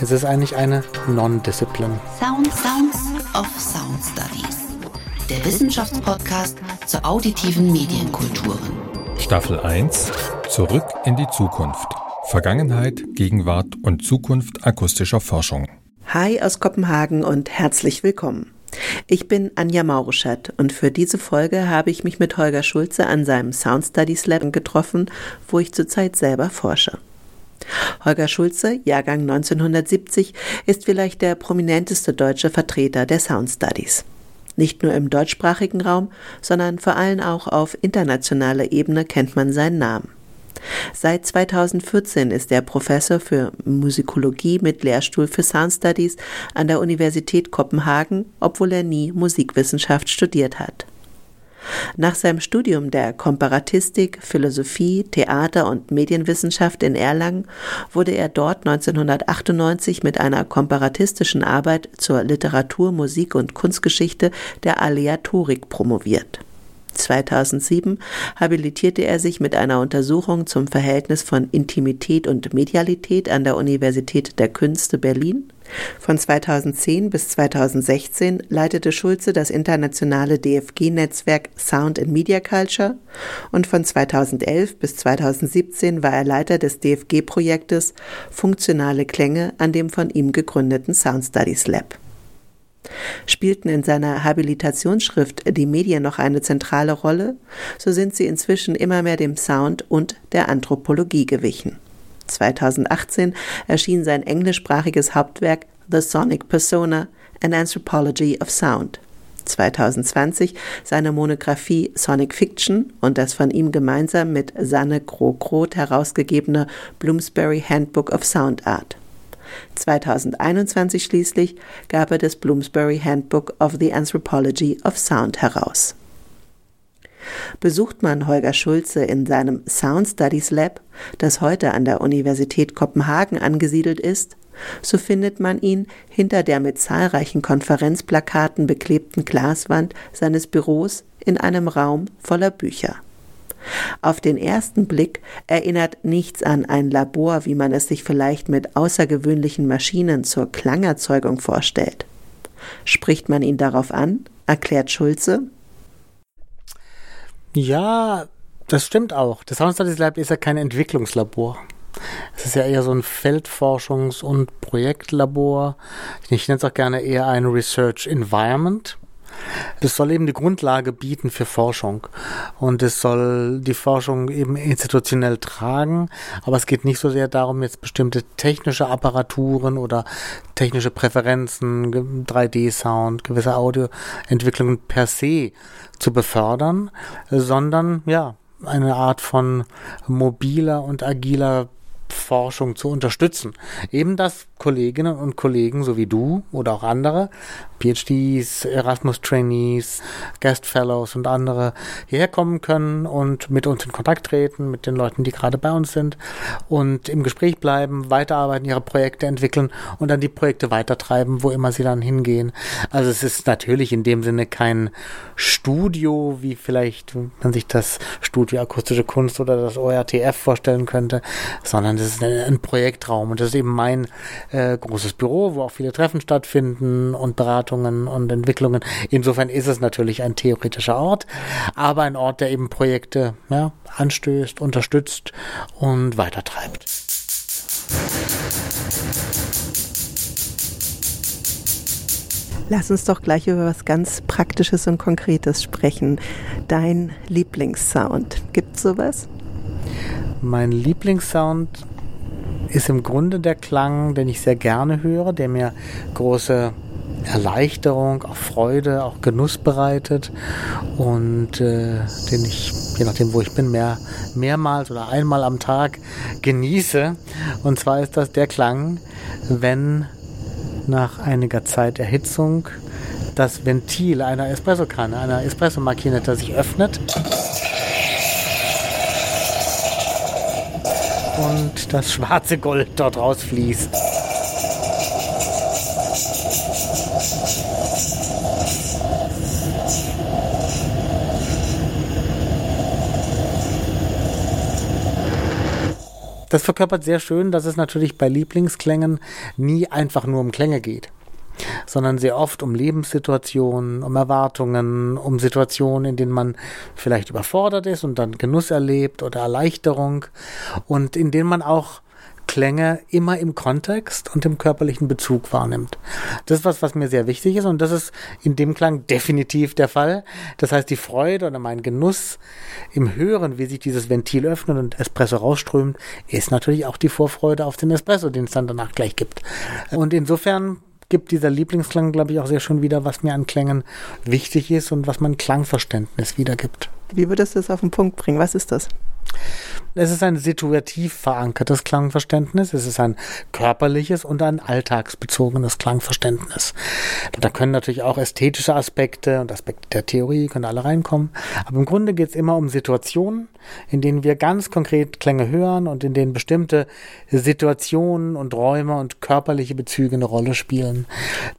Es ist eigentlich eine Non-Discipline. Sound Sounds of Sound Studies. Der Wissenschaftspodcast zur auditiven Medienkulturen. Staffel 1 Zurück in die Zukunft. Vergangenheit, Gegenwart und Zukunft akustischer Forschung. Hi aus Kopenhagen und herzlich willkommen. Ich bin Anja Mauruschat und für diese Folge habe ich mich mit Holger Schulze an seinem Sound Studies Lab getroffen, wo ich zurzeit selber forsche. Holger Schulze, Jahrgang 1970, ist vielleicht der prominenteste deutsche Vertreter der Sound Studies. Nicht nur im deutschsprachigen Raum, sondern vor allem auch auf internationaler Ebene kennt man seinen Namen. Seit 2014 ist er Professor für Musikologie mit Lehrstuhl für Sound Studies an der Universität Kopenhagen, obwohl er nie Musikwissenschaft studiert hat. Nach seinem Studium der Komparatistik, Philosophie, Theater und Medienwissenschaft in Erlangen wurde er dort 1998 mit einer komparatistischen Arbeit zur Literatur, Musik und Kunstgeschichte der Aleatorik promoviert. 2007 habilitierte er sich mit einer Untersuchung zum Verhältnis von Intimität und Medialität an der Universität der Künste Berlin. Von 2010 bis 2016 leitete Schulze das internationale DFG-Netzwerk Sound and Media Culture und von 2011 bis 2017 war er Leiter des DFG-Projektes Funktionale Klänge an dem von ihm gegründeten Sound Studies Lab spielten in seiner Habilitationsschrift die Medien noch eine zentrale Rolle, so sind sie inzwischen immer mehr dem Sound und der Anthropologie gewichen. 2018 erschien sein englischsprachiges Hauptwerk The Sonic Persona, An Anthropology of Sound. 2020 seine Monographie Sonic Fiction und das von ihm gemeinsam mit Sanne Groh-Groth herausgegebene Bloomsbury Handbook of Sound Art. 2021 schließlich gab er das Bloomsbury Handbook of the Anthropology of Sound heraus. Besucht man Holger Schulze in seinem Sound Studies Lab, das heute an der Universität Kopenhagen angesiedelt ist, so findet man ihn hinter der mit zahlreichen Konferenzplakaten beklebten Glaswand seines Büros in einem Raum voller Bücher. Auf den ersten Blick erinnert nichts an ein Labor, wie man es sich vielleicht mit außergewöhnlichen Maschinen zur Klangerzeugung vorstellt. Spricht man ihn darauf an? Erklärt Schulze. Ja, das stimmt auch. Das Sound Studies Lab ist ja kein Entwicklungslabor. Es ist ja eher so ein Feldforschungs- und Projektlabor. Ich nenne es auch gerne eher ein Research Environment. Das soll eben die Grundlage bieten für Forschung. Und es soll die Forschung eben institutionell tragen. Aber es geht nicht so sehr darum, jetzt bestimmte technische Apparaturen oder technische Präferenzen, 3D-Sound, gewisse Audioentwicklungen per se zu befördern, sondern ja, eine Art von mobiler und agiler Forschung zu unterstützen. Eben, dass Kolleginnen und Kollegen, so wie du oder auch andere, PhDs, Erasmus-Trainees, Guest Fellows und andere hierher kommen können und mit uns in Kontakt treten, mit den Leuten, die gerade bei uns sind und im Gespräch bleiben, weiterarbeiten, ihre Projekte entwickeln und dann die Projekte weitertreiben, wo immer sie dann hingehen. Also es ist natürlich in dem Sinne kein Studio, wie vielleicht man sich das Studio Akustische Kunst oder das ORTF vorstellen könnte, sondern das ist ein Projektraum und das ist eben mein äh, großes Büro, wo auch viele Treffen stattfinden und Beratungen und Entwicklungen. Insofern ist es natürlich ein theoretischer Ort, aber ein Ort, der eben Projekte ja, anstößt, unterstützt und weitertreibt. Lass uns doch gleich über was ganz Praktisches und Konkretes sprechen. Dein Lieblingssound. Gibt es sowas? Mein Lieblingssound ist im Grunde der Klang, den ich sehr gerne höre, der mir große Erleichterung, auch Freude, auch Genuss bereitet und äh, den ich, je nachdem wo ich bin, mehr, mehrmals oder einmal am Tag genieße. Und zwar ist das der Klang, wenn nach einiger Zeit Erhitzung das Ventil einer Espressokanne, einer Espresso-Maschine sich öffnet und das schwarze Gold dort rausfließt. das verkörpert sehr schön, dass es natürlich bei Lieblingsklängen nie einfach nur um Klänge geht sondern sehr oft um Lebenssituationen, um Erwartungen, um Situationen, in denen man vielleicht überfordert ist und dann Genuss erlebt oder Erleichterung und in denen man auch Klänge immer im Kontext und im körperlichen Bezug wahrnimmt. Das ist was, was mir sehr wichtig ist und das ist in dem Klang definitiv der Fall. Das heißt, die Freude oder mein Genuss im Hören, wie sich dieses Ventil öffnet und Espresso rausströmt, ist natürlich auch die Vorfreude auf den Espresso, den es dann danach gleich gibt. Und insofern gibt dieser Lieblingsklang, glaube ich, auch sehr schön wieder, was mir an Klängen wichtig ist und was mein Klangverständnis wiedergibt. Wie würdest du das auf den Punkt bringen? Was ist das? Es ist ein situativ verankertes Klangverständnis, es ist ein körperliches und ein alltagsbezogenes Klangverständnis. Da können natürlich auch ästhetische Aspekte und Aspekte der Theorie können alle reinkommen, aber im Grunde geht es immer um Situationen, in denen wir ganz konkret Klänge hören und in denen bestimmte Situationen und Räume und körperliche Bezüge eine Rolle spielen.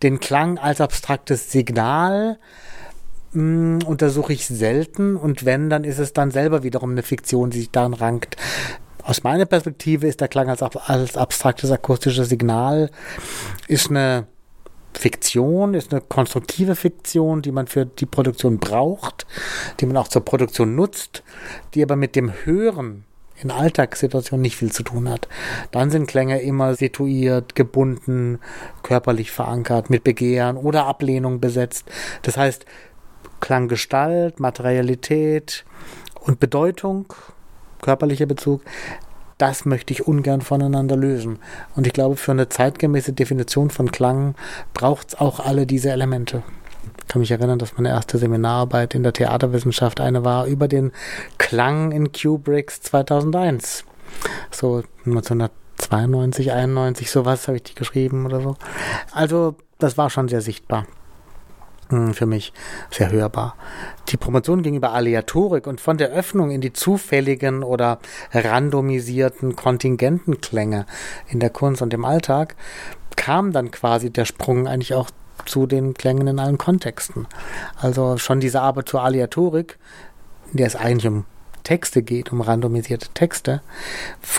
Den Klang als abstraktes Signal mh, hm, untersuche ich selten und wenn, dann ist es dann selber wiederum eine Fiktion, die sich daran rankt. Aus meiner Perspektive ist der Klang als, als abstraktes akustisches Signal ist eine Fiktion, ist eine konstruktive Fiktion, die man für die Produktion braucht, die man auch zur Produktion nutzt, die aber mit dem Hören in Alltagssituationen nicht viel zu tun hat. Dann sind Klänge immer situiert, gebunden, körperlich verankert, mit Begehren oder Ablehnung besetzt. Das heißt, Klanggestalt, Materialität und Bedeutung, körperlicher Bezug, das möchte ich ungern voneinander lösen. Und ich glaube, für eine zeitgemäße Definition von Klang braucht es auch alle diese Elemente. Ich kann mich erinnern, dass meine erste Seminararbeit in der Theaterwissenschaft eine war über den Klang in Kubricks 2001. So 1992, 91, sowas habe ich die geschrieben oder so. Also das war schon sehr sichtbar. Für mich sehr hörbar. Die Promotion ging über Aleatorik und von der Öffnung in die zufälligen oder randomisierten Kontingentenklänge in der Kunst und im Alltag kam dann quasi der Sprung eigentlich auch zu den Klängen in allen Kontexten. Also schon diese Arbeit zur Aleatorik, in der es eigentlich um Texte geht, um randomisierte Texte,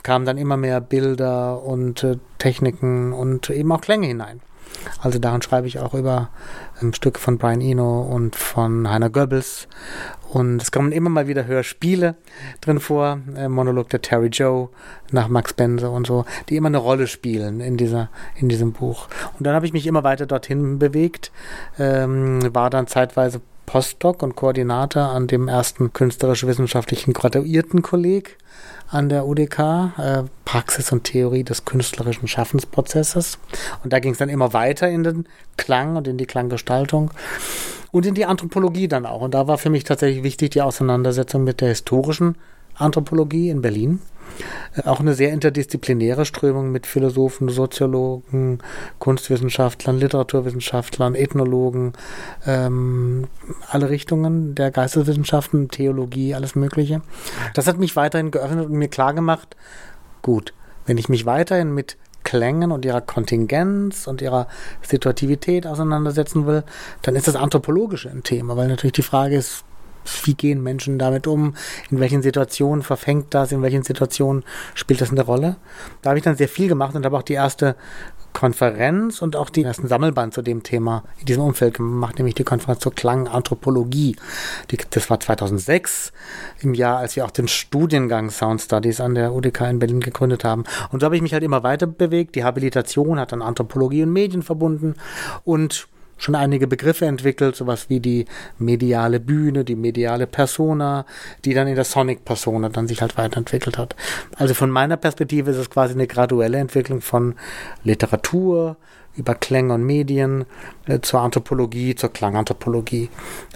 kamen dann immer mehr Bilder und äh, Techniken und eben auch Klänge hinein. Also daran schreibe ich auch über ähm, Stücke von Brian Eno und von Heiner Goebbels. Und es kommen immer mal wieder Hörspiele drin vor, äh, Monolog der Terry Joe nach Max Benze und so, die immer eine Rolle spielen in dieser, in diesem Buch. Und dann habe ich mich immer weiter dorthin bewegt, ähm, war dann zeitweise Postdoc und Koordinator an dem ersten künstlerisch-wissenschaftlichen Graduiertenkolleg an der UDK, äh, Praxis und Theorie des künstlerischen Schaffensprozesses. Und da ging es dann immer weiter in den Klang und in die Klanggestaltung und in die Anthropologie dann auch. Und da war für mich tatsächlich wichtig die Auseinandersetzung mit der historischen Anthropologie in Berlin. Auch eine sehr interdisziplinäre Strömung mit Philosophen, Soziologen, Kunstwissenschaftlern, Literaturwissenschaftlern, Ethnologen, ähm, alle Richtungen der Geisteswissenschaften, Theologie, alles Mögliche. Das hat mich weiterhin geöffnet und mir klargemacht, gut, wenn ich mich weiterhin mit Klängen und ihrer Kontingenz und ihrer Situativität auseinandersetzen will, dann ist das Anthropologische ein Thema, weil natürlich die Frage ist, wie gehen Menschen damit um, in welchen Situationen verfängt das, in welchen Situationen spielt das eine Rolle. Da habe ich dann sehr viel gemacht und habe auch die erste Konferenz und auch den ersten Sammelband zu dem Thema in diesem Umfeld gemacht, nämlich die Konferenz zur Klanganthropologie. Die, das war 2006, im Jahr, als wir auch den Studiengang Sound Studies an der UDK in Berlin gegründet haben. Und so habe ich mich halt immer weiter bewegt. Die Habilitation hat dann Anthropologie und Medien verbunden und schon einige Begriffe entwickelt, sowas wie die mediale Bühne, die mediale Persona, die dann in der Sonic Persona dann sich halt weiterentwickelt hat. Also von meiner Perspektive ist es quasi eine graduelle Entwicklung von Literatur über Klänge und Medien äh, zur Anthropologie, zur Klanganthropologie,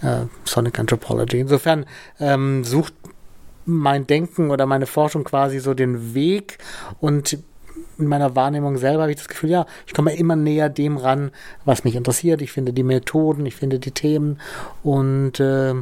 äh, Sonic Anthropology. Insofern ähm, sucht mein Denken oder meine Forschung quasi so den Weg und in meiner Wahrnehmung selber habe ich das Gefühl, ja, ich komme immer näher dem ran, was mich interessiert. Ich finde die Methoden, ich finde die Themen und äh,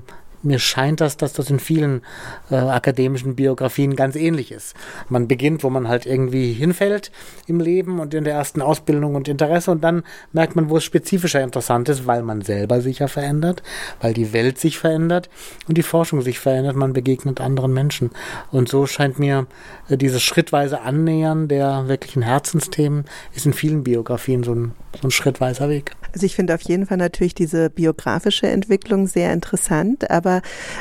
mir scheint das, dass das in vielen äh, akademischen Biografien ganz ähnlich ist. Man beginnt, wo man halt irgendwie hinfällt im Leben und in der ersten Ausbildung und Interesse und dann merkt man, wo es spezifischer interessant ist, weil man selber sich ja verändert, weil die Welt sich verändert und die Forschung sich verändert, man begegnet anderen Menschen. Und so scheint mir äh, dieses schrittweise Annähern der wirklichen Herzensthemen ist in vielen Biografien so ein, so ein schrittweiser Weg. Also ich finde auf jeden Fall natürlich diese biografische Entwicklung sehr interessant, aber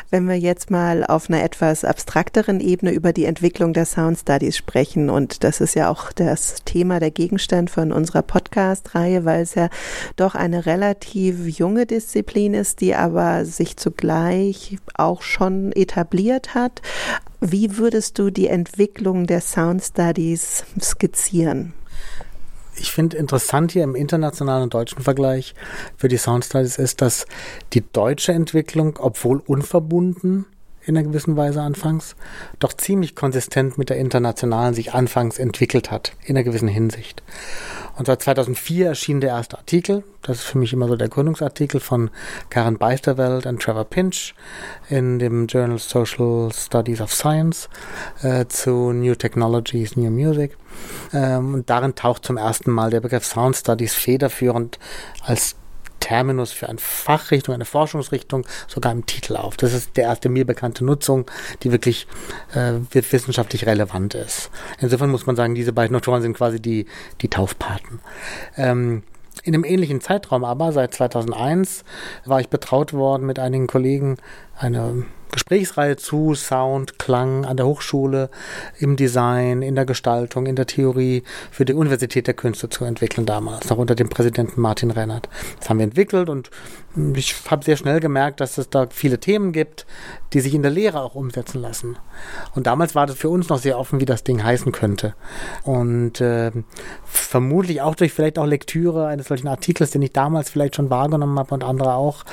wenn wir jetzt mal auf einer etwas abstrakteren Ebene über die Entwicklung der Sound Studies sprechen und das ist ja auch das Thema, der Gegenstand von unserer Podcast-Reihe, weil es ja doch eine relativ junge Disziplin ist, die aber sich zugleich auch schon etabliert hat. Wie würdest du die Entwicklung der Sound Studies skizzieren? Ich finde interessant hier im internationalen und deutschen Vergleich für die Sound ist, dass die deutsche Entwicklung, obwohl unverbunden in einer gewissen Weise anfangs, doch ziemlich konsistent mit der internationalen sich anfangs entwickelt hat, in einer gewissen Hinsicht. Und seit 2004 erschien der erste Artikel. Das ist für mich immer so der Gründungsartikel von Karen Beisterwelt und Trevor Pinch in dem Journal Social Studies of Science äh, zu New Technologies, New Music. Ähm, und darin taucht zum ersten Mal der Begriff Sound Studies federführend als Terminus für eine Fachrichtung, eine Forschungsrichtung sogar im Titel auf. Das ist der erste mir bekannte Nutzung, die wirklich äh, wissenschaftlich relevant ist. Insofern muss man sagen, diese beiden Autoren sind quasi die, die Taufpaten. Ähm, in einem ähnlichen Zeitraum aber, seit 2001, war ich betraut worden mit einigen Kollegen, eine Gesprächsreihe zu Sound, Klang an der Hochschule, im Design, in der Gestaltung, in der Theorie für die Universität der Künste zu entwickeln damals, noch unter dem Präsidenten Martin Rennert. Das haben wir entwickelt und ich habe sehr schnell gemerkt, dass es da viele Themen gibt, die sich in der Lehre auch umsetzen lassen. Und damals war das für uns noch sehr offen, wie das Ding heißen könnte. Und äh, vermutlich auch durch vielleicht auch Lektüre eines solchen Artikels, den ich damals vielleicht schon wahrgenommen habe und andere auch,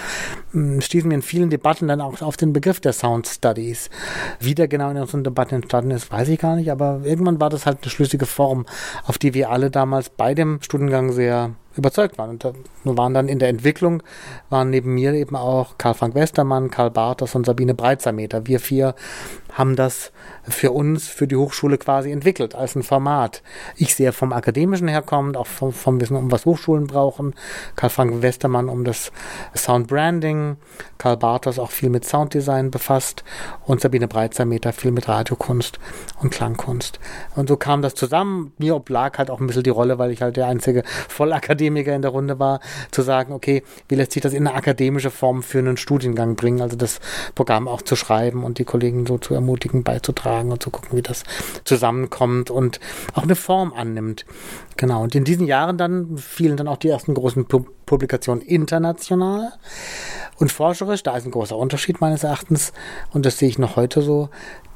stießen wir in vielen Debatten dann auch auf den Begriff der Sound Studies. Wie der genau in unseren Debatten entstanden ist, weiß ich gar nicht, aber irgendwann war das halt eine schlüssige Form, auf die wir alle damals bei dem Studiengang sehr überzeugt waren. Und wir waren dann in der Entwicklung, waren neben mir eben auch Karl Frank Westermann, Karl Bartos und Sabine Breitsameter. Wir vier haben das für uns, für die Hochschule quasi entwickelt als ein Format. Ich sehe vom Akademischen herkommend, auch vom, vom Wissen, um was Hochschulen brauchen. Karl Frank Westermann um das Sound Branding, Karl Bartos auch viel mit Sounddesign befasst und Sabine Breitsameter viel mit Radiokunst und Klangkunst. Und so kam das zusammen. Mir oblag halt auch ein bisschen die Rolle, weil ich halt der einzige Vollakademiker in der Runde war, zu sagen, okay, wie lässt sich das in eine akademische Form für einen Studiengang bringen, also das Programm auch zu schreiben und die Kollegen so zu ermutigen, beizutragen und zu gucken, wie das zusammenkommt und auch eine Form annimmt. Genau. Und in diesen Jahren dann fielen dann auch die ersten großen Publikationen international und forscherisch. Da ist ein großer Unterschied meines Erachtens. Und das sehe ich noch heute so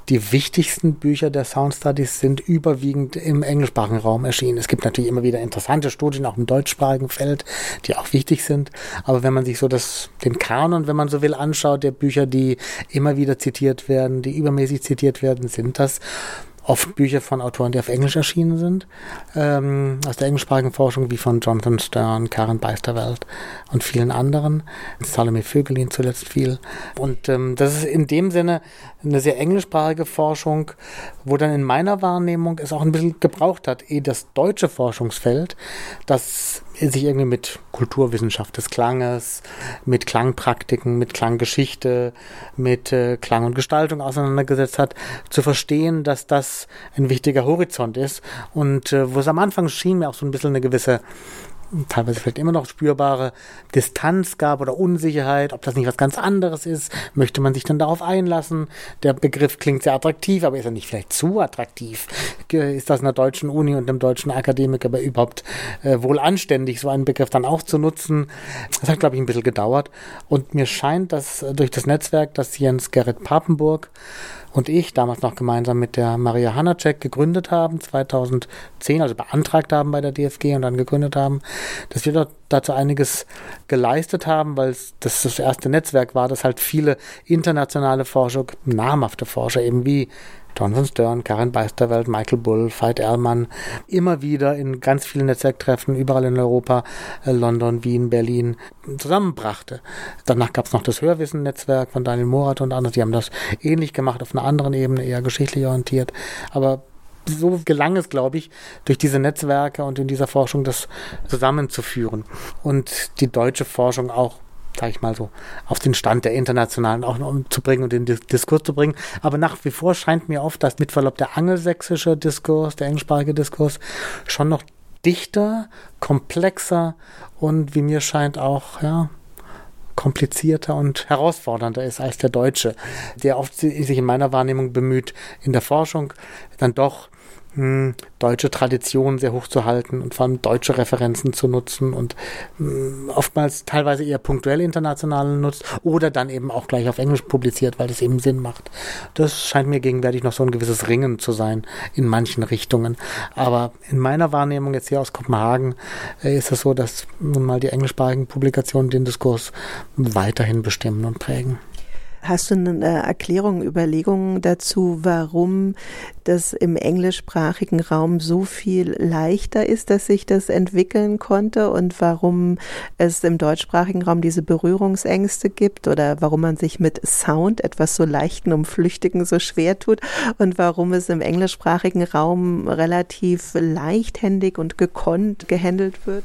die wichtigsten Bücher der Sound Studies sind überwiegend im englischsprachigen Raum erschienen. Es gibt natürlich immer wieder interessante Studien, auch im deutschsprachigen Feld, die auch wichtig sind. Aber wenn man sich so das, den Kanon, wenn man so will, anschaut, der Bücher, die immer wieder zitiert werden, die übermäßig zitiert werden, sind das oft Bücher von Autoren, die auf Englisch erschienen sind, ähm, aus der englischsprachigen Forschung, wie von Jonathan Stern, Karen Beisterwelt und vielen anderen. Salome Vögelin zuletzt viel. Und ähm, das ist in dem Sinne eine sehr englischsprachige Forschung, wo dann in meiner Wahrnehmung es auch ein bisschen gebraucht hat, eh das deutsche Forschungsfeld, das sich irgendwie mit Kulturwissenschaft des Klanges, mit Klangpraktiken, mit Klanggeschichte, mit äh, Klang und Gestaltung auseinandergesetzt hat, zu verstehen, dass das ein wichtiger Horizont ist. Und äh, wo es am Anfang schien mir auch so ein bisschen eine gewisse teilweise vielleicht immer noch spürbare Distanz gab oder Unsicherheit, ob das nicht was ganz anderes ist, möchte man sich dann darauf einlassen. Der Begriff klingt sehr attraktiv, aber ist er nicht vielleicht zu attraktiv? Ist das einer deutschen Uni und einem deutschen Akademiker überhaupt äh, wohl anständig, so einen Begriff dann auch zu nutzen? Das hat, glaube ich, ein bisschen gedauert. Und mir scheint, dass durch das Netzwerk, das Jens Gerrit Papenburg und ich damals noch gemeinsam mit der Maria Hanacek gegründet haben, 2010, also beantragt haben bei der DFG und dann gegründet haben, dass wir dort dazu einiges geleistet haben, weil das das erste Netzwerk war, das halt viele internationale Forscher, namhafte Forscher eben wie Jonathan Stern, Karin Beisterwelt, Michael Bull, Veit Ehrmann, immer wieder in ganz vielen Netzwerktreffen, überall in Europa, äh, London, Wien, Berlin, zusammenbrachte. Danach gab es noch das Hörwissen-Netzwerk von Daniel Morat und andere, die haben das ähnlich gemacht, auf einer anderen Ebene, eher geschichtlich orientiert. Aber so gelang es, glaube ich, durch diese Netzwerke und in dieser Forschung das zusammenzuführen und die deutsche Forschung auch sage ich mal so, auf den Stand der internationalen auch noch zu bringen und den Diskurs zu bringen. Aber nach wie vor scheint mir oft, dass mit Verlaub der angelsächsische Diskurs, der englischsprachige Diskurs schon noch dichter, komplexer und wie mir scheint auch, ja, komplizierter und herausfordernder ist als der Deutsche, der oft sich in meiner Wahrnehmung bemüht, in der Forschung dann doch hm, deutsche Traditionen sehr hoch zu halten und vor allem deutsche Referenzen zu nutzen und mh, hm, oftmals teilweise eher punktuell international nutzt oder dann eben auch gleich auf Englisch publiziert, weil das eben Sinn macht. Das scheint mir gegenwärtig noch so ein gewisses Ringen zu sein in manchen Richtungen. Aber in meiner Wahrnehmung jetzt hier aus Kopenhagen äh, ist es so, dass nun mal die englischsprachigen Publikationen den Diskurs weiterhin bestimmen und prägen. Hast du eine Erklärung, Überlegungen dazu, warum das im englischsprachigen Raum so viel leichter ist, dass sich das entwickeln konnte und warum es im deutschsprachigen Raum diese Berührungsängste gibt oder warum man sich mit Sound, etwas so leichten und flüchtigen, so schwer tut und warum es im englischsprachigen Raum relativ leichthändig und gekonnt gehandelt wird?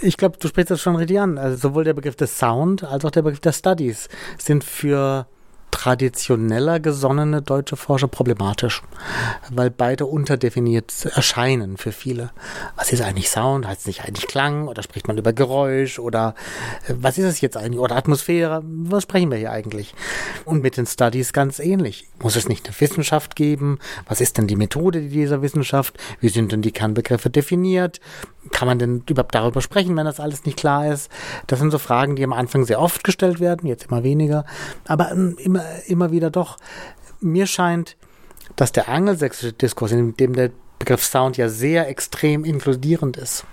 Ich glaube, du sprichst das schon richtig an. Also sowohl der Begriff des Sound als auch der Begriff der Studies sind für traditioneller gesonnene deutsche Forscher problematisch, weil beide unterdefiniert erscheinen für viele. Was ist eigentlich Sound? Heißt es nicht eigentlich Klang? Oder spricht man über Geräusch? Oder äh, was ist es jetzt eigentlich? Oder Atmosphäre? Was sprechen wir hier eigentlich? Und mit den Studies ganz ähnlich. Muss es nicht eine Wissenschaft geben? Was ist denn die Methode dieser Wissenschaft? Wie sind denn die Kernbegriffe definiert? Kann man denn überhaupt darüber sprechen, wenn das alles nicht klar ist? Das sind so Fragen, die am Anfang sehr oft gestellt werden, jetzt immer weniger. Aber ähm, immer immer wieder doch, mir scheint, dass der angelsächsische Diskurs, in dem der Begriff Sound ja sehr extrem inkludierend ist,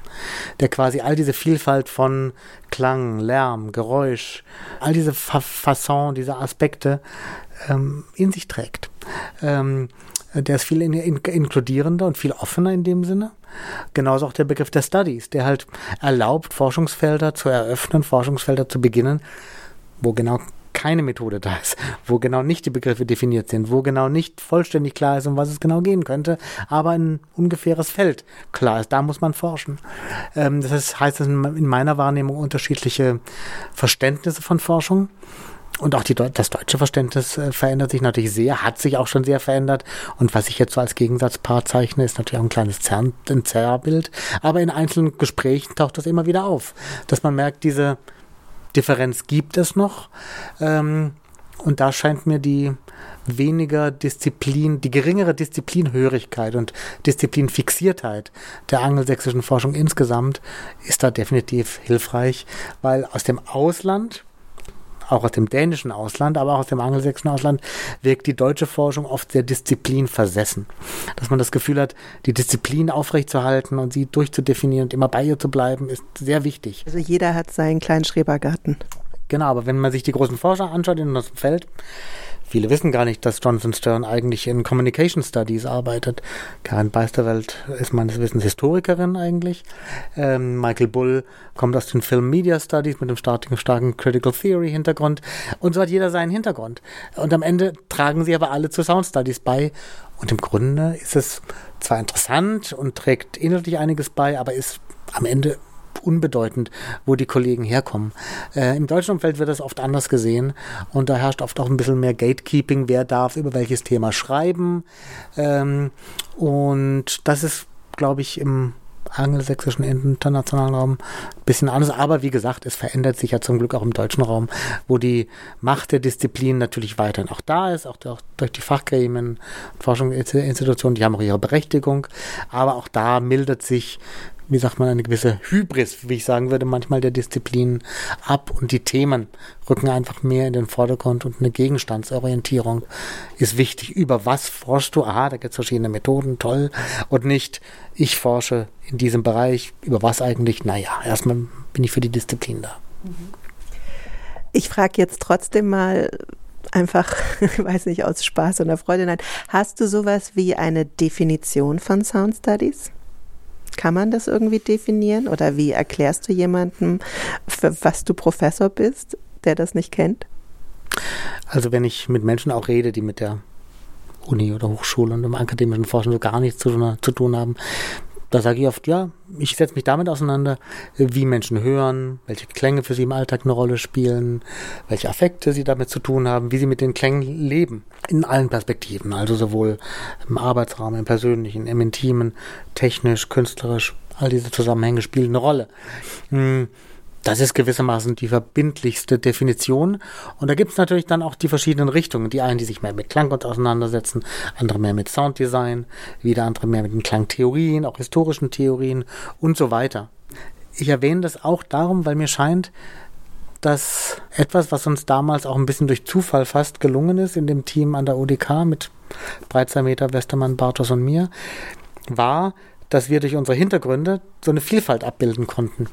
der quasi all diese Vielfalt von Klang, Lärm, Geräusch, all diese Fa Fasson, diese Aspekte ähm, in sich trägt. Ähm, der ist viel in, in, inkludierender und viel offener in dem Sinne. Genauso auch der Begriff der Studies, der halt erlaubt, Forschungsfelder zu eröffnen, Forschungsfelder zu beginnen, wo genau keine Methode da ist, wo genau nicht die Begriffe definiert sind, wo genau nicht vollständig klar ist, um was es genau gehen könnte, aber ein ungefähres Feld klar ist. Da muss man forschen. Ähm, das heißt, das in meiner Wahrnehmung unterschiedliche Verständnisse von Forschung. Und auch die, das deutsche Verständnis äh, verändert sich natürlich sehr, hat sich auch schon sehr verändert. Und was ich jetzt so als Gegensatzpaar zeichne, ist natürlich auch ein kleines Zern, ein Zerrbild. Aber in einzelnen Gesprächen taucht das immer wieder auf, dass man merkt, diese Differenz gibt es noch. Ähm, und da scheint mir die weniger Disziplin, die geringere Disziplinhörigkeit und Disziplinfixiertheit der angelsächsischen Forschung insgesamt ist da definitiv hilfreich, weil aus dem Ausland auch aus dem dänischen Ausland, aber auch aus dem angelsächsischen Ausland, wirkt die deutsche Forschung oft sehr disziplinversessen. Dass man das Gefühl hat, die Disziplin aufrechtzuerhalten und sie durchzudefinieren und immer bei ihr zu bleiben, ist sehr wichtig. Also jeder hat seinen kleinen Schrebergarten. Genau, aber wenn man sich die großen Forscher anschaut in unserem Feld, Viele wissen gar nicht, dass Jonathan Stern eigentlich in Communication Studies arbeitet. Karin Beisterwelt ist meines Wissens Historikerin eigentlich. Ähm, Michael Bull kommt aus den Film Media Studies mit einem starken, Critical Theory Hintergrund. Und so hat jeder seinen Hintergrund. Und am Ende tragen sie aber alle zu Sound Studies bei. Und im Grunde ist es zwar interessant und trägt inhaltlich einiges bei, aber ist am Ende unbedeutend, wo die Kollegen herkommen. Äh, Im deutschen Umfeld wird das oft anders gesehen und da herrscht oft auch ein bisschen mehr Gatekeeping, wer darf über welches Thema schreiben. Ähm, und das ist, glaube ich, im angelsächsischen internationalen Raum ein bisschen anders. Aber wie gesagt, es verändert sich ja zum Glück auch im deutschen Raum, wo die Macht der Disziplin natürlich weiterhin auch da ist, auch durch die Fachgremien, Forschungsinstitutionen, die haben auch ihre Berechtigung. Aber auch da mildert sich wie sagt man, eine gewisse Hybris, wie ich sagen würde, manchmal der Disziplinen ab und die Themen rücken einfach mehr in den Vordergrund und eine Gegenstandsorientierung ist wichtig. Über was forschst du? Aha, da gibt es verschiedene Methoden, toll. Und nicht, ich forsche in diesem Bereich, über was eigentlich? Naja, erstmal bin ich für die Disziplin da. Ich frage jetzt trotzdem mal, einfach, weiß nicht, aus Spaß oder Freude, nein, hast du sowas wie eine Definition von Sound Studies? Kann man das irgendwie definieren? Oder wie erklärst du jemandem, für was du Professor bist, der das nicht kennt? Also wenn ich mit Menschen auch rede, die mit der Uni oder Hochschule und im akademischen Forschen so gar nichts zu, zu tun haben, da sage ich oft, ja, ich setze mich damit auseinander, wie Menschen hören, welche Klänge für sie im Alltag eine Rolle spielen, welche Affekte sie damit zu tun haben, wie sie mit den Klängen leben. In allen Perspektiven, also sowohl im Arbeitsraum, im persönlichen, im intimen, technisch, künstlerisch, all diese Zusammenhänge spielen eine Rolle. Hm das ist gewissermaßen die verbindlichste Definition. Und da gibt es natürlich dann auch die verschiedenen Richtungen. Die einen, die sich mehr mit Klangkunst auseinandersetzen, andere mehr mit Sounddesign, wieder andere mehr mit den Klangtheorien, auch historischen Theorien und so weiter. Ich erwähne das auch darum, weil mir scheint, dass etwas, was uns damals auch ein bisschen durch Zufall fast gelungen ist in dem Team an der ODK mit Breitsermeter, Westermann, Bartos und mir, war, dass wir durch unsere Hintergründe so eine Vielfalt abbilden konnten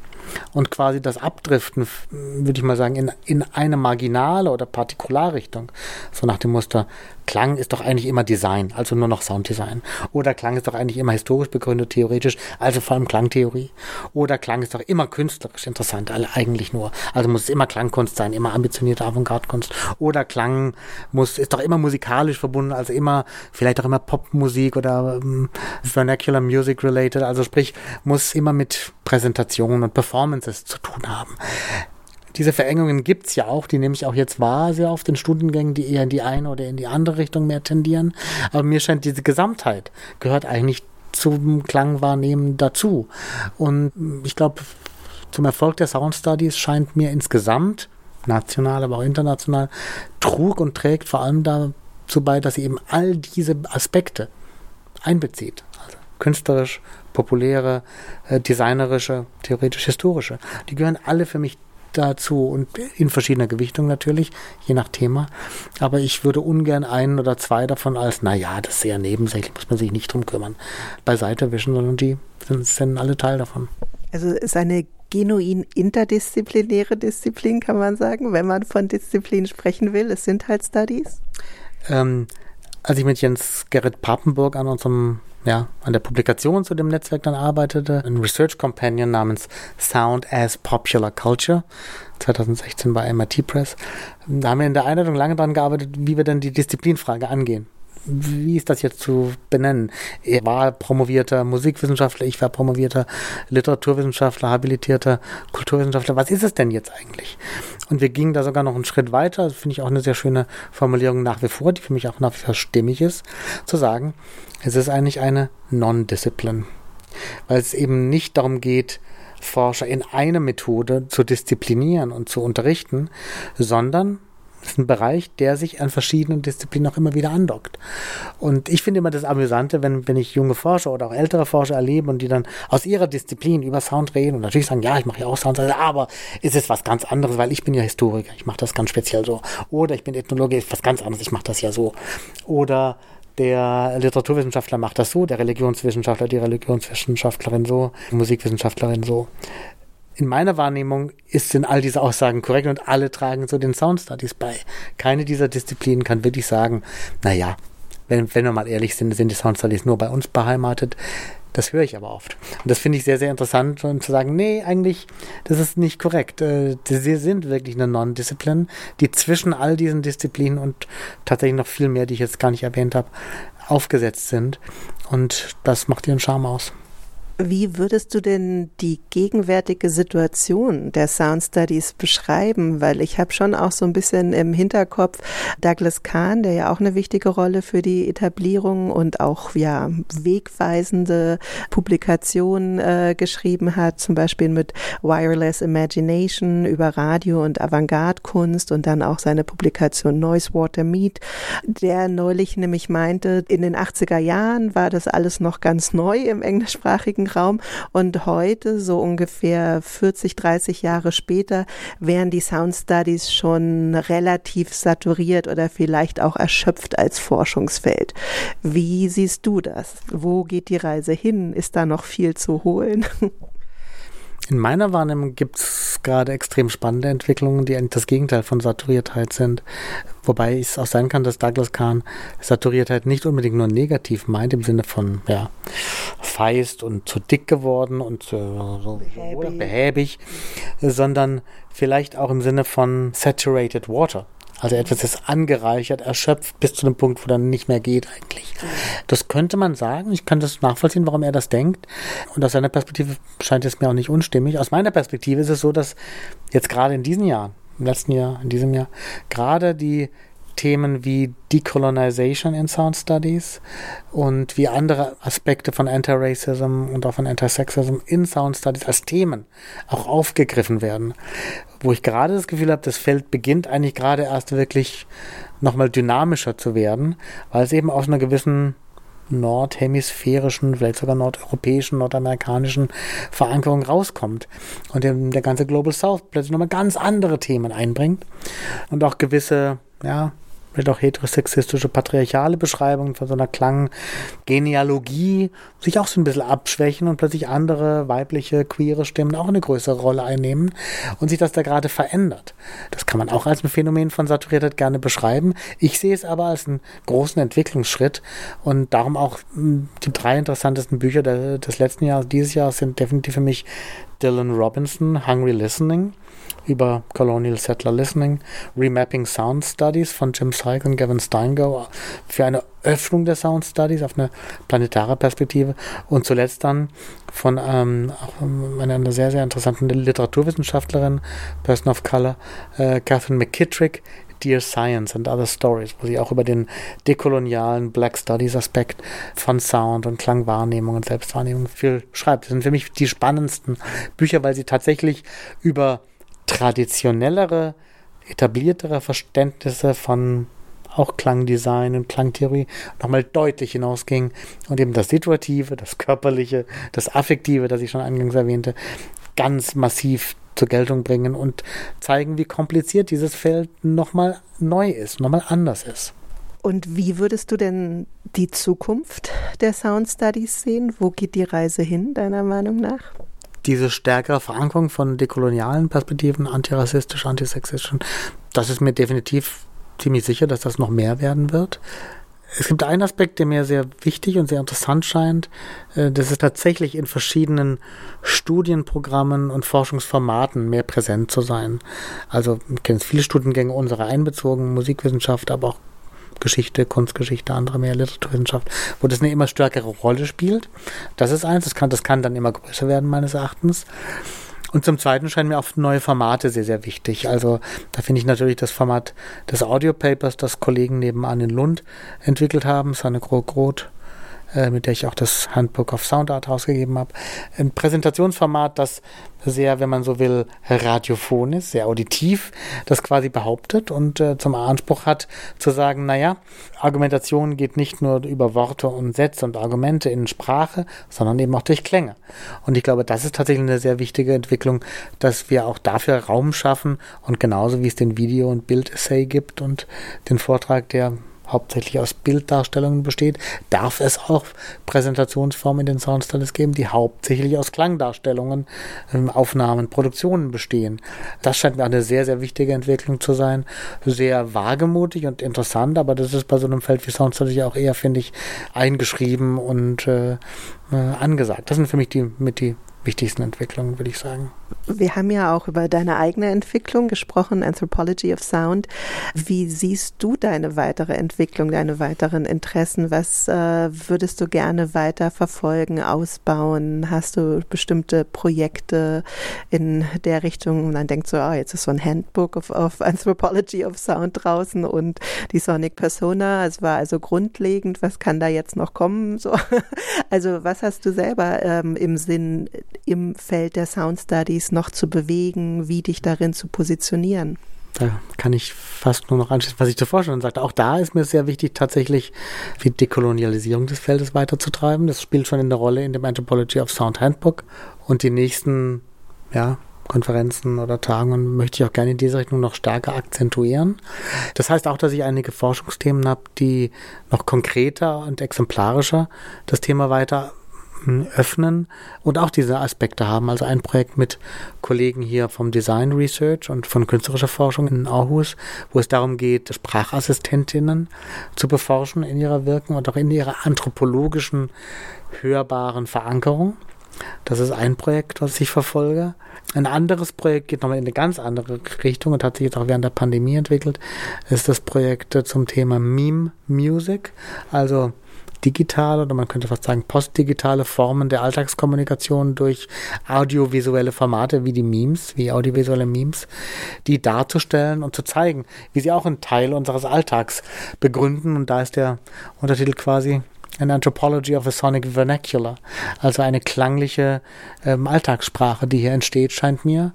und quasi das Abdriften, würde ich mal sagen, in, in eine marginale oder Partikularrichtung, so nach dem Muster, Klang ist doch eigentlich immer Design, also nur noch Sounddesign. Oder Klang ist doch eigentlich immer historisch begründet, theoretisch, also vor allem Klangtheorie. Oder Klang ist doch immer künstlerisch interessant, eigentlich nur. Also muss es immer Klangkunst sein, immer ambitionierte Avantgarde-Kunst. Oder Klang muss, ist doch immer musikalisch verbunden, also immer, vielleicht auch immer Popmusik oder ähm, Vernacular Music related, also sprich, muss immer mit Präsentationen und Performances zu tun haben diese Verengungen gibt es ja auch, die nehme ich auch jetzt wahr, sehr oft in Studiengängen, die eher in die eine oder in die andere Richtung mehr tendieren. Aber mir scheint, diese Gesamtheit gehört eigentlich zum Klangwahrnehmen dazu. Und ich glaube, zum Erfolg der Sound Studies scheint mir insgesamt, national, aber auch international, trug und trägt vor allem dazu bei, dass sie eben all diese Aspekte einbezieht. Also künstlerisch, populäre, äh, designerische, theoretisch historische. Die gehören alle für mich dazu und in verschiedener Gewichtung natürlich, je nach Thema. Aber ich würde ungern einen oder zwei davon als, naja, das ist sehr nebensächlich, muss man sich nicht drum kümmern, beiseite wischen, sondern die sind, sind alle Teil davon. Also ist eine genuin interdisziplinäre Disziplin, kann man sagen, wenn man von Disziplin sprechen will. Es sind halt Studies. Ähm, als ich mit Jens Gerrit Papenburg an unserem ja, an der Publikation zu dem Netzwerk dann arbeitete, ein Research Companion namens Sound as Popular Culture, 2016 bei MIT Press. Da haben wir in der Einleitung lange daran gearbeitet, wie wir denn die Disziplinfrage angehen wie ist das jetzt zu benennen? Er war promovierter Musikwissenschaftler, ich war promovierter Literaturwissenschaftler, habilitierter Kulturwissenschaftler. Was ist es denn jetzt eigentlich? Und wir gingen da sogar noch einen Schritt weiter, das finde ich auch eine sehr schöne Formulierung nach wie vor, die für mich auch nach wie vor stimmig ist, zu sagen, es ist eigentlich eine Non-Discipline. Weil es eben nicht darum geht, Forscher in eine Methode zu disziplinieren und zu unterrichten, sondern ist ein Bereich, der sich an verschiedenen Disziplinen auch immer wieder andockt. Und ich finde immer das Amüsante, wenn, wenn ich junge Forscher oder auch ältere Forscher erlebe und die dann aus ihrer Disziplin über Sound reden und natürlich sagen, ja, ich mache ja auch Sound, aber ist es was ganz anderes, weil ich bin ja Historiker, ich mache das ganz speziell so. Oder ich bin Ethnologe, ist was ganz anderes, ich mache das ja so. Oder der Literaturwissenschaftler macht das so, der Religionswissenschaftler, die Religionswissenschaftlerin so, Musikwissenschaftlerin so in meiner Wahrnehmung ist, sind all diese Aussagen korrekt und alle tragen zu den Sound Studies bei. Keine dieser Disziplinen kann wirklich sagen, naja, wenn, wenn wir mal ehrlich sind, sind die Sound Studies nur bei uns beheimatet. Das höre ich aber oft. Und das finde ich sehr, sehr interessant, und zu sagen, nee, eigentlich, das ist nicht korrekt. Äh, sie sind wirklich eine Non-Disziplin, die zwischen all diesen Disziplinen und tatsächlich noch viel mehr, die ich jetzt gar nicht erwähnt habe, aufgesetzt sind. Und das macht ihren Charme aus. Wie würdest du denn die gegenwärtige Situation der Sound Studies beschreiben? Weil ich habe schon auch so ein bisschen im Hinterkopf Douglas Kahn, der ja auch eine wichtige Rolle für die Etablierung und auch ja wegweisende Publikationen äh, geschrieben hat, zum Beispiel mit Wireless Imagination über Radio und Avantgarde-Kunst und dann auch seine Publikation Noise Water Meet, der neulich nämlich meinte, in den 80er Jahren war das alles noch ganz neu im englischsprachigen Raum. Und heute, so ungefähr 40, 30 Jahre später, wären die Sound Studies schon relativ saturiert oder vielleicht auch erschöpft als Forschungsfeld. Wie siehst du das? Wo geht die Reise hin? Ist da noch viel zu holen? In meiner Wahrnehmung gibt es gerade extrem spannende Entwicklungen, die eigentlich das Gegenteil von Saturiertheit sind. Wobei es auch sein kann, dass Douglas Kahn Saturiertheit nicht unbedingt nur negativ meint, im Sinne von ja, feist und zu dick geworden und so, behäbig. behäbig, sondern vielleicht auch im Sinne von saturated water. Also etwas ist angereichert, erschöpft bis zu dem Punkt, wo dann nicht mehr geht eigentlich. Das könnte man sagen. Ich kann das nachvollziehen, warum er das denkt. Und aus seiner Perspektive scheint es mir auch nicht unstimmig. Aus meiner Perspektive ist es so, dass jetzt gerade in diesem Jahr, im letzten Jahr, in diesem Jahr, gerade die Themen wie Decolonization in Sound Studies und wie andere Aspekte von Anti-Racism und auch von Anti-Sexism in Sound Studies als Themen auch aufgegriffen werden. Wo ich gerade das Gefühl habe, das Feld beginnt eigentlich gerade erst wirklich nochmal dynamischer zu werden, weil es eben aus einer gewissen nordhemisphärischen, vielleicht sogar nordeuropäischen, nordamerikanischen Verankerung rauskommt und der ganze Global South plötzlich nochmal ganz andere Themen einbringt und auch gewisse, ja, vielleicht auch heterosexistische, patriarchale Beschreibungen von so einer Klanggenealogie sich auch so ein bisschen abschwächen und plötzlich andere weibliche, queere Stimmen auch eine größere Rolle einnehmen und sich das da gerade verändert. Das kann man auch als ein Phänomen von Saturiertheit gerne beschreiben. Ich sehe es aber als einen großen Entwicklungsschritt und darum auch hm, die drei interessantesten Bücher des letzten Jahres, dieses Jahres sind definitiv für mich Dylan Robinson, Hungry Listening über Colonial Settler Listening, Remapping Sound Studies von Jim Syke und Gavin Steingo für eine Öffnung der Sound Studies auf eine planetare Perspektive und zuletzt dann von ähm, einer sehr, sehr interessanten Literaturwissenschaftlerin, Person of Color, äh, Catherine McKittrick, Dear Science and Other Stories, wo sie auch über den dekolonialen Black Studies Aspekt von Sound und Klangwahrnehmung und Selbstwahrnehmung viel schreibt. Das sind für mich die spannendsten Bücher, weil sie tatsächlich über traditionellere, etabliertere Verständnisse von auch Klangdesign und Klangtheorie nochmal deutlich hinausging und eben das Situative, das Körperliche, das Affektive, das ich schon eingangs erwähnte, ganz massiv zur Geltung bringen und zeigen, wie kompliziert dieses Feld nochmal neu ist, nochmal anders ist. Und wie würdest du denn die Zukunft der Sound Studies sehen? Wo geht die Reise hin, deiner Meinung nach? Diese stärkere Verankerung von dekolonialen Perspektiven, antirassistisch, antisexistisch, das ist mir definitiv ziemlich sicher, dass das noch mehr werden wird. Es gibt einen Aspekt, der mir sehr wichtig und sehr interessant scheint. Äh, das ist tatsächlich in verschiedenen Studienprogrammen und Forschungsformaten mehr präsent zu sein. Also, ich kenne viele Studiengänge unserer einbezogen, Musikwissenschaft, aber auch Geschichte, Kunstgeschichte, andere mehr Literaturwissenschaft, wo das eine immer stärkere Rolle spielt. Das ist eins, das kann, das kann dann immer größer werden, meines Erachtens. Und zum Zweiten scheinen mir auch neue Formate sehr, sehr wichtig. Also da finde ich natürlich das Format des Audiopapers, das Kollegen nebenan in Lund entwickelt haben, Sanne Groth, äh, mit der ich auch das Handbook of Sound Art rausgegeben habe. Ein Präsentationsformat, das sehr, wenn man so will, radiophon ist, sehr auditiv, das quasi behauptet und äh, zum Anspruch hat zu sagen, naja, Argumentation geht nicht nur über Worte und Sätze und Argumente in Sprache, sondern eben auch durch Klänge. Und ich glaube, das ist tatsächlich eine sehr wichtige Entwicklung, dass wir auch dafür Raum schaffen und genauso wie es den Video- und Bild-Essay gibt und den Vortrag, der hauptsächlich aus Bilddarstellungen besteht, darf es auch Präsentationsformen in den Soundstyles geben, die hauptsächlich aus Klangdarstellungen, ähm, Aufnahmen, Produktionen bestehen. Das scheint mir eine sehr, sehr wichtige Entwicklung zu sein. Sehr wagemutig und interessant, aber das ist bei so einem Feld wie Soundstyles auch eher, finde ich, eingeschrieben und äh, äh, angesagt. Das sind für mich die mit die wichtigsten Entwicklungen, würde ich sagen. Wir haben ja auch über deine eigene Entwicklung gesprochen, Anthropology of Sound. Wie siehst du deine weitere Entwicklung, deine weiteren Interessen? Was äh, würdest du gerne weiter verfolgen, ausbauen? Hast du bestimmte Projekte in der Richtung? Und dann denkst du, oh, jetzt ist so ein Handbook of, of Anthropology of Sound draußen und die Sonic Persona. Es war also grundlegend. Was kann da jetzt noch kommen? So. Also was hast du selber ähm, im Sinn im Feld der Sound Studies noch zu bewegen, wie dich darin zu positionieren? da kann ich fast nur noch anschließen, was ich zuvor schon sagte. Auch da ist mir sehr wichtig, tatsächlich die Dekolonialisierung des Feldes weiterzutreiben. Das spielt schon eine Rolle in dem Anthropology of Sound Handbook. Und die nächsten ja, Konferenzen oder Tagungen möchte ich auch gerne in diese Richtung noch stärker akzentuieren. Das heißt auch, dass ich einige Forschungsthemen habe, die noch konkreter und exemplarischer das Thema weiter öffnen und auch diese Aspekte haben. Also ein Projekt mit Kollegen hier vom Design Research und von künstlerischer Forschung in Aarhus, wo es darum geht, Sprachassistentinnen zu beforschen in ihrer Wirken und auch in ihrer anthropologischen, hörbaren Verankerung. Das ist ein Projekt, was ich verfolge. Ein anderes Projekt geht nochmal in eine ganz andere Richtung und hat sich jetzt auch während der Pandemie entwickelt. Ist das Projekt zum Thema Meme Music, also digitale oder man könnte fast sagen postdigitale Formen der Alltagskommunikation durch audiovisuelle Formate wie die Memes, wie audiovisuelle Memes, die darzustellen und zu zeigen, wie sie auch einen Teil unseres Alltags begründen. Und da ist der Untertitel quasi An Anthropology of a Sonic Vernacular, also eine klangliche ähm, Alltagssprache, die hier entsteht, scheint mir.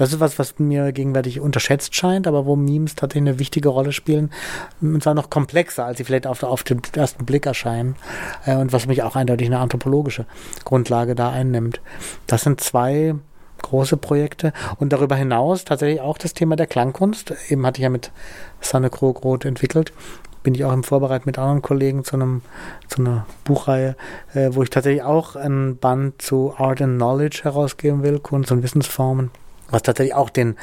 Das ist was, was mir gegenwärtig unterschätzt scheint, aber wo Memes tatsächlich eine wichtige Rolle spielen. Und zwar noch komplexer, als sie vielleicht auf, auf den ersten Blick erscheinen. Äh, und was mich auch eindeutig eine anthropologische Grundlage da einnimmt. Das sind zwei große Projekte und darüber hinaus tatsächlich auch das Thema der Klangkunst. Eben hatte ich ja mit Sanne Krogroth entwickelt. Bin ich auch im Vorbereit mit anderen Kollegen zu, einem, zu einer Buchreihe, äh, wo ich tatsächlich auch ein Band zu Art and Knowledge herausgeben will, Kunst und Wissensformen was tatsächlich auch den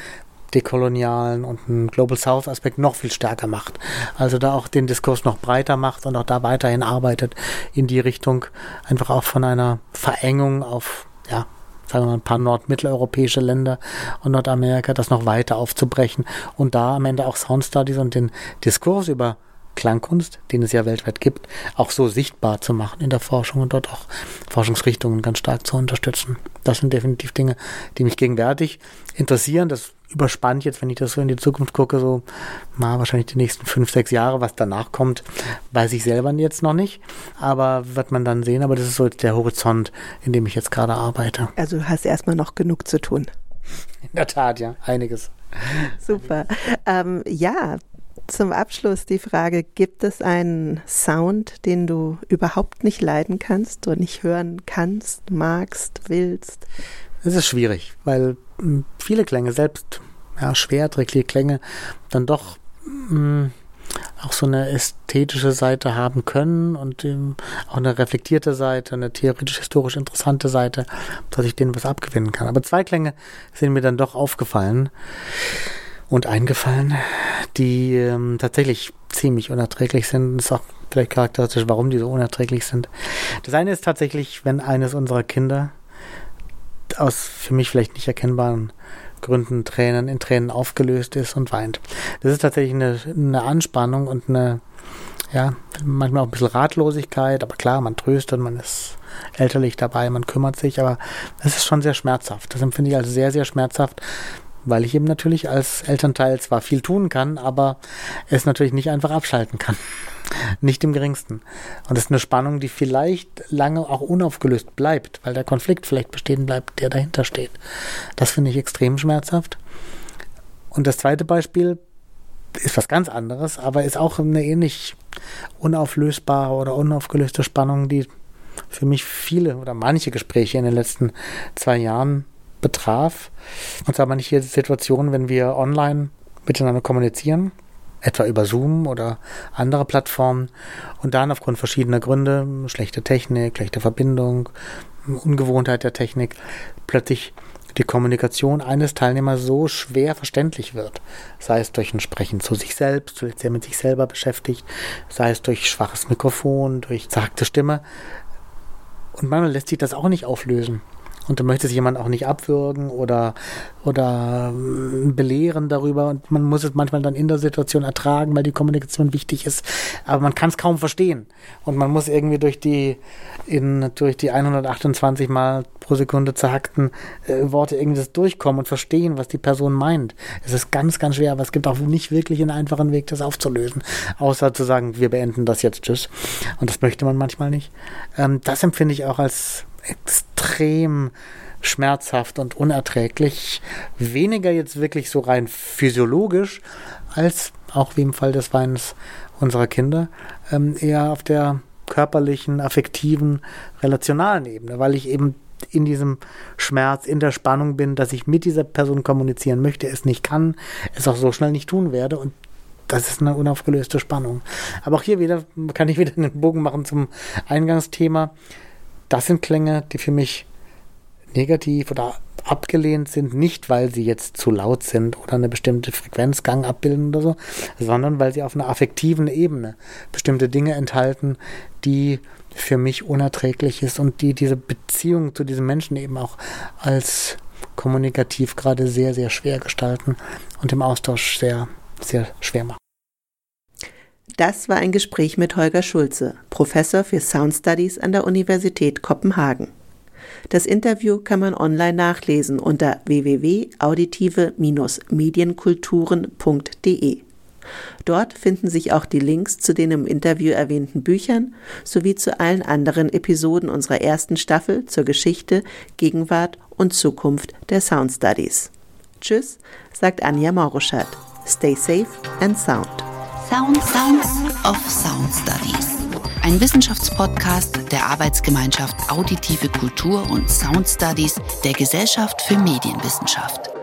dekolonialen und einen Global South Aspekt noch viel stärker macht. Also da auch den Diskurs noch breiter macht und auch da weiterhin arbeitet in die Richtung einfach auch von einer Verengung auf, ja, sagen wir mal, ein paar nordmitteleuropäische Länder und Nordamerika, das noch weiter aufzubrechen und da am Ende auch Sound Studies und den Diskurs über Klangkunst, den es ja weltweit gibt, auch so sichtbar zu machen in der Forschung und dort auch Forschungsrichtungen ganz stark zu unterstützen. Das sind definitiv Dinge, die mich gegenwärtig interessieren. Das überspannt jetzt, wenn ich das so in die Zukunft gucke, so mal wahrscheinlich die nächsten fünf, sechs Jahre, was danach kommt, weiß ich selber jetzt noch nicht. Aber wird man dann sehen. Aber das ist so der Horizont, in dem ich jetzt gerade arbeite. Also du hast erstmal noch genug zu tun. In der Tat, ja, einiges. Super. Ähm, ja, zum Abschluss die Frage, gibt es einen Sound, den du überhaupt nicht leiden kannst oder nicht hören kannst, magst, willst? Es ist schwierig, weil hm, viele Klänge, selbst ja, schwerträgliche Klänge, dann doch mh, hm, auch so eine ästhetische Seite haben können und ähm, auch eine reflektierte Seite, eine theoretisch-historisch interessante Seite, dass ich denen was abgewinnen kann. Aber zwei Klänge sind mir dann doch aufgefallen und eingefallen, die ähm, tatsächlich ziemlich unerträglich sind. Das ist auch vielleicht charakteristisch, warum die so unerträglich sind. Das eine ist tatsächlich, wenn eines unserer Kinder aus für mich vielleicht nicht erkennbaren Gründen Tränen in Tränen aufgelöst ist und weint. Das ist tatsächlich eine, eine Anspannung und eine, ja, manchmal auch ein bisschen Ratlosigkeit, aber klar, man tröstet, man ist elterlich dabei, man kümmert sich, aber es ist schon sehr schmerzhaft. Das empfinde ich als sehr, sehr schmerzhaft, weil ich eben natürlich als Elternteil zwar viel tun kann, aber es natürlich nicht einfach abschalten kann. nicht im geringsten. Und das ist eine Spannung, die vielleicht lange auch unaufgelöst bleibt, weil der Konflikt vielleicht bestehen bleibt, der dahinter steht. Das finde ich extrem schmerzhaft. Und das zweite Beispiel ist was ganz anderes, aber ist auch eine ähnlich unauflösbare oder unaufgelöste Spannung, die für mich viele oder manche Gespräche in den letzten zwei Jahren betraf. Und zwar manche Situationen, wenn wir online miteinander kommunizieren, etwa über Zoom oder andere Plattformen und dann aufgrund verschiedener Gründe, schlechte Technik, schlechte Verbindung, Ungewohnheit der Technik, plötzlich die Kommunikation eines Teilnehmers so schwer verständlich wird. Sei es durch ein Sprechen zu sich selbst, zuletzt er mit sich selber beschäftigt, sei es durch schwaches Mikrofon, durch zagte Stimme. Und manchmal lässt sich das auch nicht auflösen. Und du möchtest jemanden auch nicht abwürgen oder, oder ähm, belehren darüber. Und man muss es manchmal dann in der Situation ertragen, weil die Kommunikation wichtig ist. Aber man kann es kaum verstehen. Und man muss irgendwie durch die, in, durch die 128 Mal pro Sekunde zerhackten äh, Worte irgendwie das durchkommen und verstehen, was die Person meint. Es ist ganz, ganz schwer, aber es gibt auch nicht wirklich einen einfachen Weg, das aufzulösen. Außer zu sagen, wir beenden das jetzt, tschüss. Und das möchte man manchmal nicht. Ähm, das empfinde ich auch als extrem schmerzhaft und unerträglich. Weniger jetzt wirklich so rein physiologisch, als auch wie im Fall des Weins unserer Kinder, ähm, eher auf der körperlichen, affektiven, relationalen Ebene, weil ich eben in diesem Schmerz, in der Spannung bin, dass ich mit dieser Person kommunizieren möchte, es nicht kann, es auch so schnell nicht tun werde und das ist eine unaufgelöste Spannung. Aber auch hier wieder kann ich wieder einen Bogen machen zum Eingangsthema. Das sind Klänge, die für mich negativ oder abgelehnt sind, nicht weil sie jetzt zu laut sind oder eine bestimmte Frequenzgang abbilden oder so, sondern weil sie auf einer affektiven Ebene bestimmte Dinge enthalten, die für mich unerträglich ist und die diese Beziehung zu diesem Menschen eben auch als kommunikativ gerade sehr, sehr schwer gestalten und im Austausch sehr, sehr schwer machen. Das war ein Gespräch mit Holger Schulze, Professor für Sound Studies an der Universität Kopenhagen. Das Interview kann man online nachlesen unter www.auditive-medienkulturen.de. Dort finden sich auch die Links zu den im Interview erwähnten Büchern sowie zu allen anderen Episoden unserer ersten Staffel zur Geschichte, Gegenwart und Zukunft der Sound Studies. Tschüss, sagt Anja Mauruschat. Stay safe and sound. Sound Sounds of Sound Studies. Ein Wissenschaftspodcast der Arbeitsgemeinschaft Auditive Kultur und Sound Studies der Gesellschaft für Medienwissenschaft.